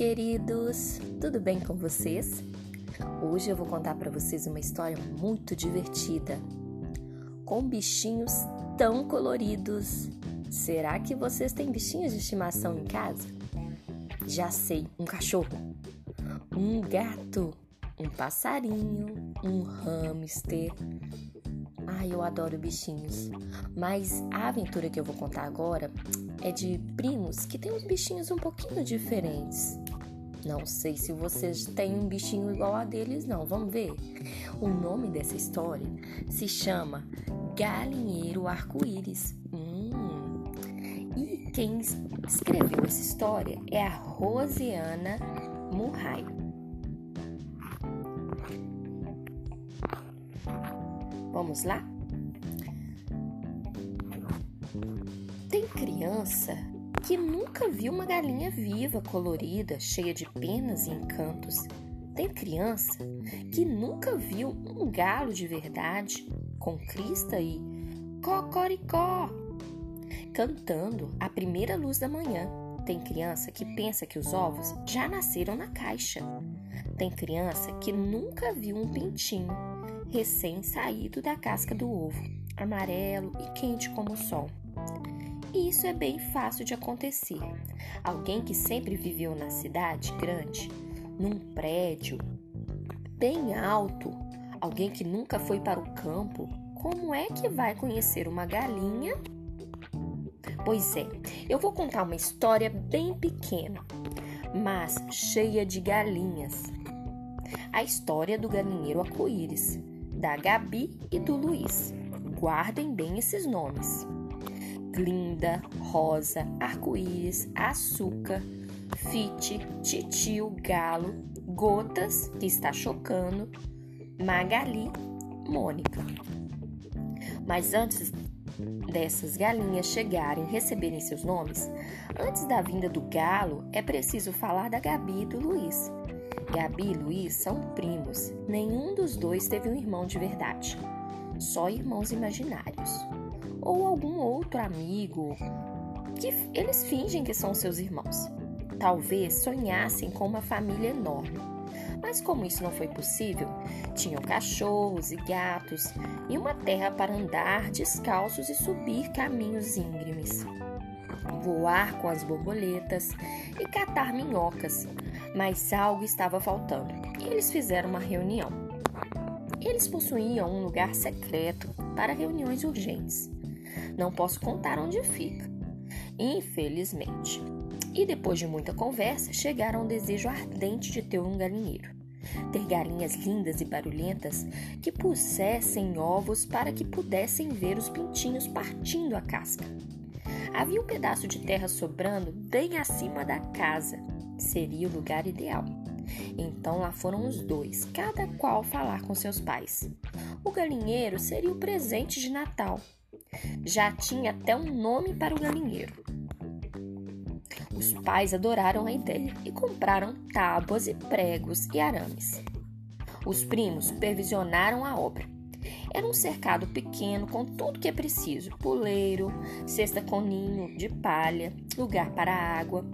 queridos! Tudo bem com vocês? Hoje eu vou contar para vocês uma história muito divertida, com bichinhos tão coloridos. Será que vocês têm bichinhos de estimação em casa? Já sei, um cachorro, um gato, um passarinho, um hamster. Ai, eu adoro bichinhos. Mas a aventura que eu vou contar agora é de primos que têm uns bichinhos um pouquinho diferentes. Não sei se vocês têm um bichinho igual a deles, não. Vamos ver. O nome dessa história se chama Galinheiro Arco-Íris. Hum. E quem escreveu essa história é a Rosiana Murray. Vamos lá? Tem criança que nunca viu uma galinha viva, colorida, cheia de penas e encantos. Tem criança que nunca viu um galo de verdade, com crista e cocoricó, cantando à primeira luz da manhã. Tem criança que pensa que os ovos já nasceram na caixa. Tem criança que nunca viu um pintinho recém-saído da casca do ovo, amarelo e quente como o sol. E isso é bem fácil de acontecer. Alguém que sempre viveu na cidade grande, num prédio bem alto, alguém que nunca foi para o campo, como é que vai conhecer uma galinha? Pois é, eu vou contar uma história bem pequena, mas cheia de galinhas. A história do galinheiro arco-íris, da Gabi e do Luiz. Guardem bem esses nomes. Glinda, Rosa, Arco-Íris, Açúcar, Fite, Titio, Galo, Gotas, que está chocando, Magali, Mônica. Mas antes dessas galinhas chegarem e receberem seus nomes, antes da vinda do galo, é preciso falar da Gabi e do Luiz. Gabi e Luiz são primos. Nenhum dos dois teve um irmão de verdade. Só irmãos imaginários ou algum outro amigo que eles fingem que são seus irmãos. Talvez sonhassem com uma família enorme. Mas como isso não foi possível, tinham cachorros e gatos e uma terra para andar descalços e subir caminhos íngremes. Voar com as borboletas e catar minhocas, mas algo estava faltando. E eles fizeram uma reunião. Eles possuíam um lugar secreto para reuniões urgentes. Não posso contar onde fica, infelizmente. E depois de muita conversa, chegaram ao desejo ardente de ter um galinheiro. Ter galinhas lindas e barulhentas que pusessem ovos para que pudessem ver os pintinhos partindo a casca. Havia um pedaço de terra sobrando bem acima da casa. Seria o lugar ideal. Então lá foram os dois, cada qual falar com seus pais. O galinheiro seria o presente de Natal já tinha até um nome para o galinheiro. Os pais adoraram a ideia e compraram tábuas e pregos e arames. Os primos supervisionaram a obra. Era um cercado pequeno com tudo que é preciso: puleiro, cesta com ninho de palha, lugar para água.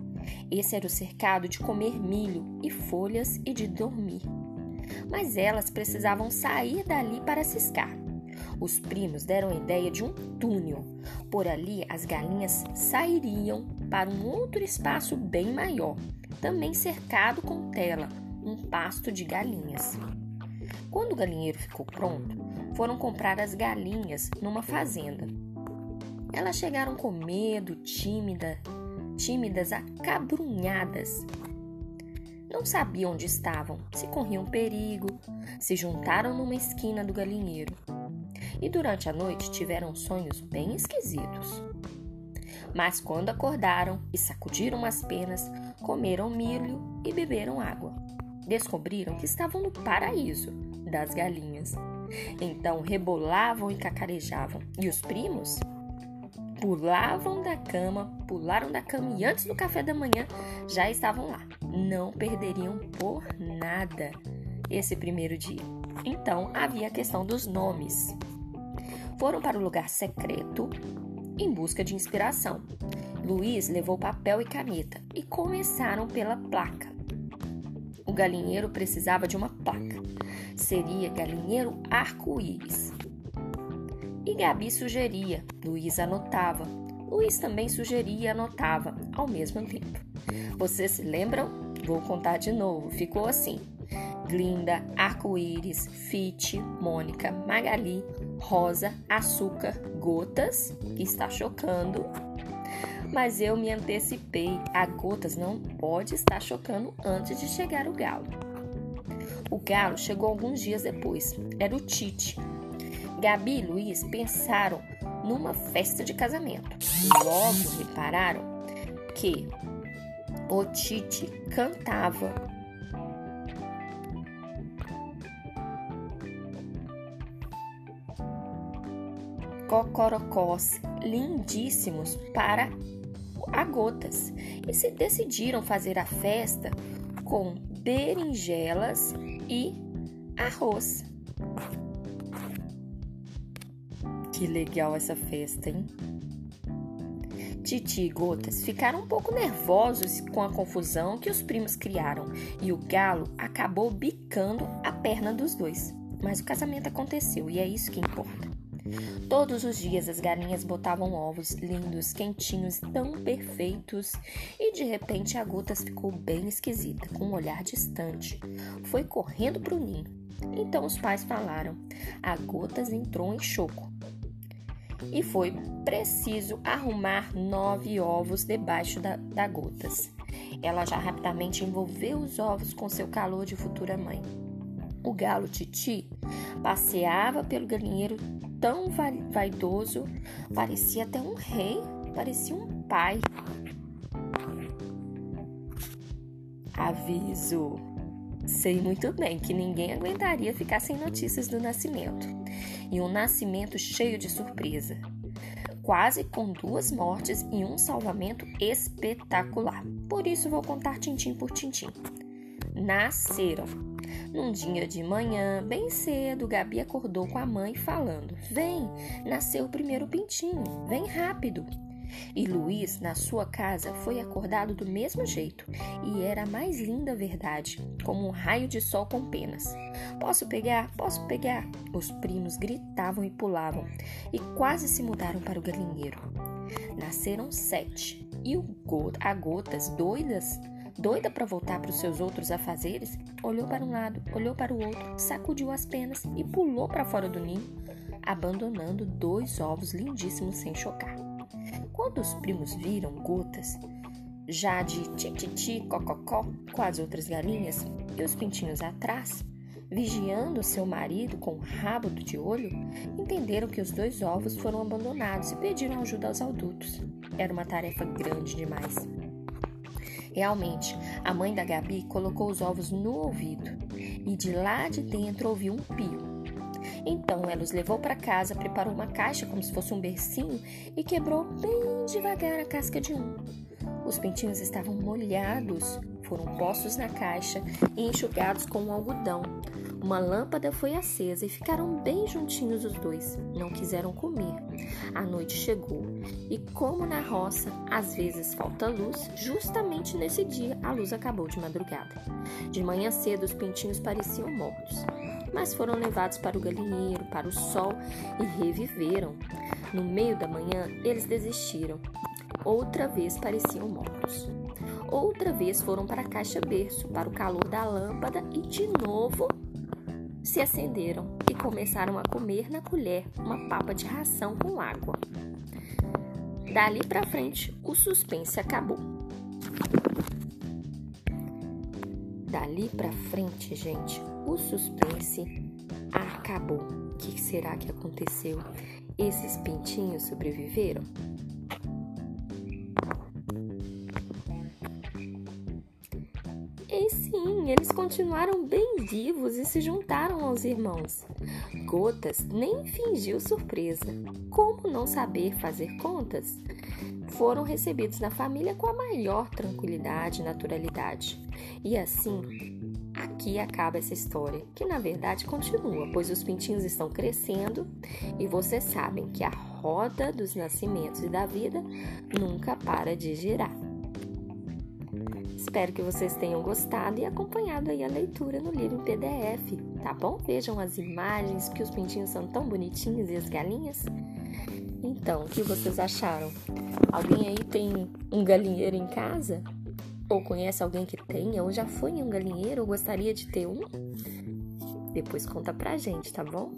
Esse era o cercado de comer milho e folhas e de dormir. Mas elas precisavam sair dali para ciscar. Os primos deram a ideia de um túnel. Por ali, as galinhas sairiam para um outro espaço bem maior, também cercado com tela, um pasto de galinhas. Quando o galinheiro ficou pronto, foram comprar as galinhas numa fazenda. Elas chegaram com medo, tímida, tímidas, acabrunhadas. Não sabiam onde estavam, se corriam perigo, se juntaram numa esquina do galinheiro e durante a noite tiveram sonhos bem esquisitos. Mas quando acordaram e sacudiram as penas, comeram milho e beberam água. Descobriram que estavam no paraíso das galinhas. Então rebolavam e cacarejavam. E os primos pulavam da cama, pularam da cama e antes do café da manhã já estavam lá. Não perderiam por nada esse primeiro dia. Então havia a questão dos nomes foram para o lugar secreto em busca de inspiração. Luiz levou papel e caneta e começaram pela placa. o galinheiro precisava de uma placa. Seria galinheiro arco-íris. E Gabi sugeria, Luiz anotava. Luiz também sugeria e anotava ao mesmo tempo. Vocês se lembram? Vou contar de novo. Ficou assim: Glinda, Arco-Íris, Fit, Mônica, Magali, Rosa, Açúcar, Gotas, que está chocando. Mas eu me antecipei. A Gotas não pode estar chocando antes de chegar o galo. O galo chegou alguns dias depois. Era o Tite. Gabi e Luiz pensaram numa festa de casamento. Logo repararam que o Tite cantava. Cocorocós lindíssimos para a gotas e se decidiram fazer a festa com berinjelas e arroz. Que legal essa festa, hein? Titi e Gotas ficaram um pouco nervosos com a confusão que os primos criaram e o galo acabou bicando a perna dos dois. Mas o casamento aconteceu e é isso que importa. Todos os dias as galinhas botavam ovos lindos, quentinhos, tão perfeitos, e de repente a Gotas ficou bem esquisita, com um olhar distante. Foi correndo para o ninho. Então os pais falaram. A Gotas entrou em choco e foi preciso arrumar nove ovos debaixo da, da gotas. Ela já rapidamente envolveu os ovos com seu calor de futura mãe. O galo Titi passeava pelo galinheiro tão vaidoso, parecia até um rei, parecia um pai. Aviso. Sei muito bem que ninguém aguentaria ficar sem notícias do nascimento. E um nascimento cheio de surpresa. Quase com duas mortes e um salvamento espetacular. Por isso vou contar tintim por tintim. Nasceram. Num dia de manhã, bem cedo, Gabi acordou com a mãe falando: Vem, nasceu o primeiro pintinho, vem rápido. E Luiz, na sua casa, foi acordado do mesmo jeito, e era a mais linda verdade, como um raio de sol com penas. Posso pegar? Posso pegar? Os primos gritavam e pulavam, e quase se mudaram para o galinheiro. Nasceram sete, e o a Gotas, doidas, doida para voltar para os seus outros afazeres, olhou para um lado, olhou para o outro, sacudiu as penas e pulou para fora do ninho, abandonando dois ovos lindíssimos sem chocar. Quando os primos viram gotas, já de tititi, cococó, com as outras galinhas e os pintinhos atrás, vigiando seu marido com o rabo de olho, entenderam que os dois ovos foram abandonados e pediram ajuda aos adultos. Era uma tarefa grande demais. Realmente, a mãe da Gabi colocou os ovos no ouvido e de lá de dentro ouviu um pio. Então ela os levou para casa, preparou uma caixa como se fosse um bercinho e quebrou bem devagar a casca de um. Os pintinhos estavam molhados, foram postos na caixa e enxugados com um algodão. Uma lâmpada foi acesa e ficaram bem juntinhos os dois. Não quiseram comer. A noite chegou e, como na roça, às vezes falta luz, justamente nesse dia a luz acabou de madrugada. De manhã cedo, os pintinhos pareciam mortos mas foram levados para o galinheiro, para o sol e reviveram. No meio da manhã, eles desistiram. Outra vez pareciam mortos. Outra vez foram para a caixa berço, para o calor da lâmpada e de novo se acenderam e começaram a comer na colher uma papa de ração com água. Dali para frente, o suspense acabou. Dali para frente, gente, o suspense acabou. O que será que aconteceu? Esses pintinhos sobreviveram? E sim, eles continuaram bem vivos e se juntaram aos irmãos. Gotas nem fingiu surpresa. Como não saber fazer contas? Foram recebidos na família com a maior tranquilidade e naturalidade. E assim, aqui acaba essa história, que na verdade continua, pois os pintinhos estão crescendo e vocês sabem que a roda dos nascimentos e da vida nunca para de girar. Espero que vocês tenham gostado e acompanhado aí a leitura no livro em PDF, tá bom? Vejam as imagens, que os pintinhos são tão bonitinhos e as galinhas. Então, o que vocês acharam? Alguém aí tem um galinheiro em casa? Ou conhece alguém que tenha? Ou já foi em um galinheiro ou gostaria de ter um? Depois conta pra gente, tá bom?